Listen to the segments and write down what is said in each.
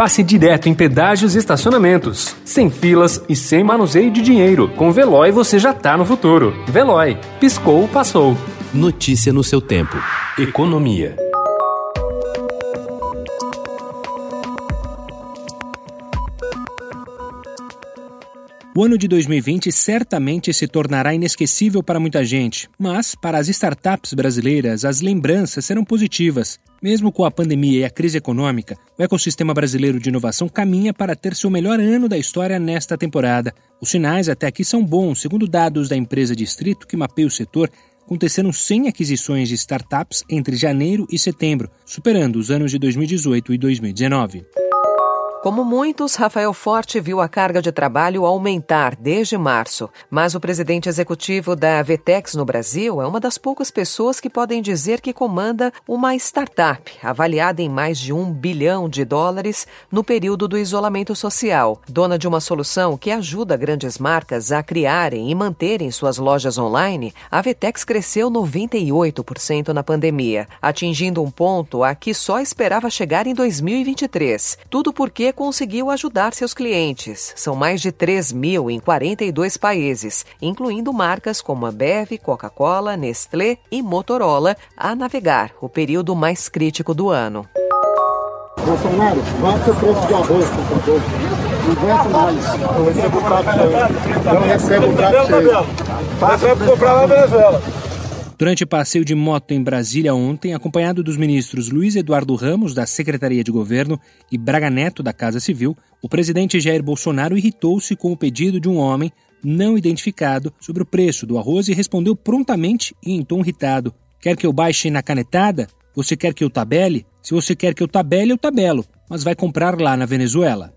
passe direto em pedágios e estacionamentos. Sem filas e sem manuseio de dinheiro. Com Veloy você já tá no futuro. Veloy. Piscou, passou. Notícia no seu tempo. Economia. O ano de 2020 certamente se tornará inesquecível para muita gente, mas para as startups brasileiras as lembranças serão positivas. Mesmo com a pandemia e a crise econômica, o ecossistema brasileiro de inovação caminha para ter seu melhor ano da história nesta temporada. Os sinais até aqui são bons, segundo dados da empresa Distrito que mapeia o setor. Aconteceram 100 aquisições de startups entre janeiro e setembro, superando os anos de 2018 e 2019. Como muitos, Rafael Forte viu a carga de trabalho aumentar desde março, mas o presidente executivo da Vetex no Brasil é uma das poucas pessoas que podem dizer que comanda uma startup avaliada em mais de um bilhão de dólares no período do isolamento social, dona de uma solução que ajuda grandes marcas a criarem e manterem suas lojas online. A Vetex cresceu 98% na pandemia, atingindo um ponto a que só esperava chegar em 2023. Tudo porque conseguiu ajudar seus clientes. São mais de 3 mil em 42 países, incluindo marcas como Ambev, Coca-Cola, Nestlé e Motorola, a navegar o período mais crítico do ano. Bolsonaro, baixa o preço de arroz, por favor. Não aguento mais. Eu recebo o prato cheio. Eu recebo o prato cheio. Recebe comprar lá na Venezuela. Durante passeio de moto em Brasília ontem, acompanhado dos ministros Luiz Eduardo Ramos, da Secretaria de Governo, e Braga Neto, da Casa Civil, o presidente Jair Bolsonaro irritou-se com o pedido de um homem não identificado sobre o preço do arroz e respondeu prontamente e em tom irritado: Quer que eu baixe na canetada? Você quer que eu tabele? Se você quer que eu tabele, eu tabelo, mas vai comprar lá na Venezuela.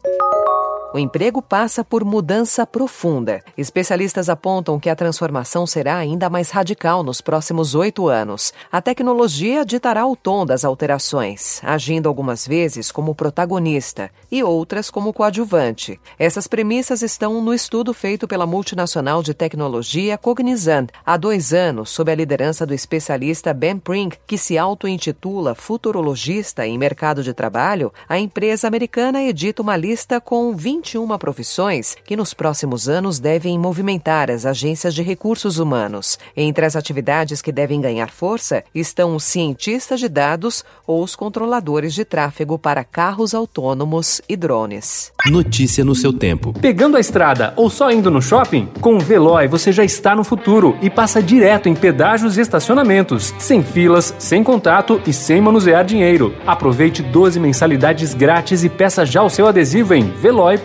O emprego passa por mudança profunda. Especialistas apontam que a transformação será ainda mais radical nos próximos oito anos. A tecnologia ditará o tom das alterações, agindo algumas vezes como protagonista e outras como coadjuvante. Essas premissas estão no estudo feito pela multinacional de tecnologia Cognizant há dois anos, sob a liderança do especialista Ben Prink, que se auto-intitula futurologista em mercado de trabalho. A empresa americana edita uma lista com 20 21 profissões que nos próximos anos devem movimentar as agências de recursos humanos. Entre as atividades que devem ganhar força estão os cientistas de dados ou os controladores de tráfego para carros autônomos e drones. Notícia no seu tempo. Pegando a estrada ou só indo no shopping? Com o Veloy você já está no futuro e passa direto em pedágios e estacionamentos, sem filas, sem contato e sem manusear dinheiro. Aproveite 12 mensalidades grátis e peça já o seu adesivo em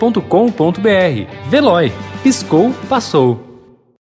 veloy.com.br. Veloy. Piscou, passou.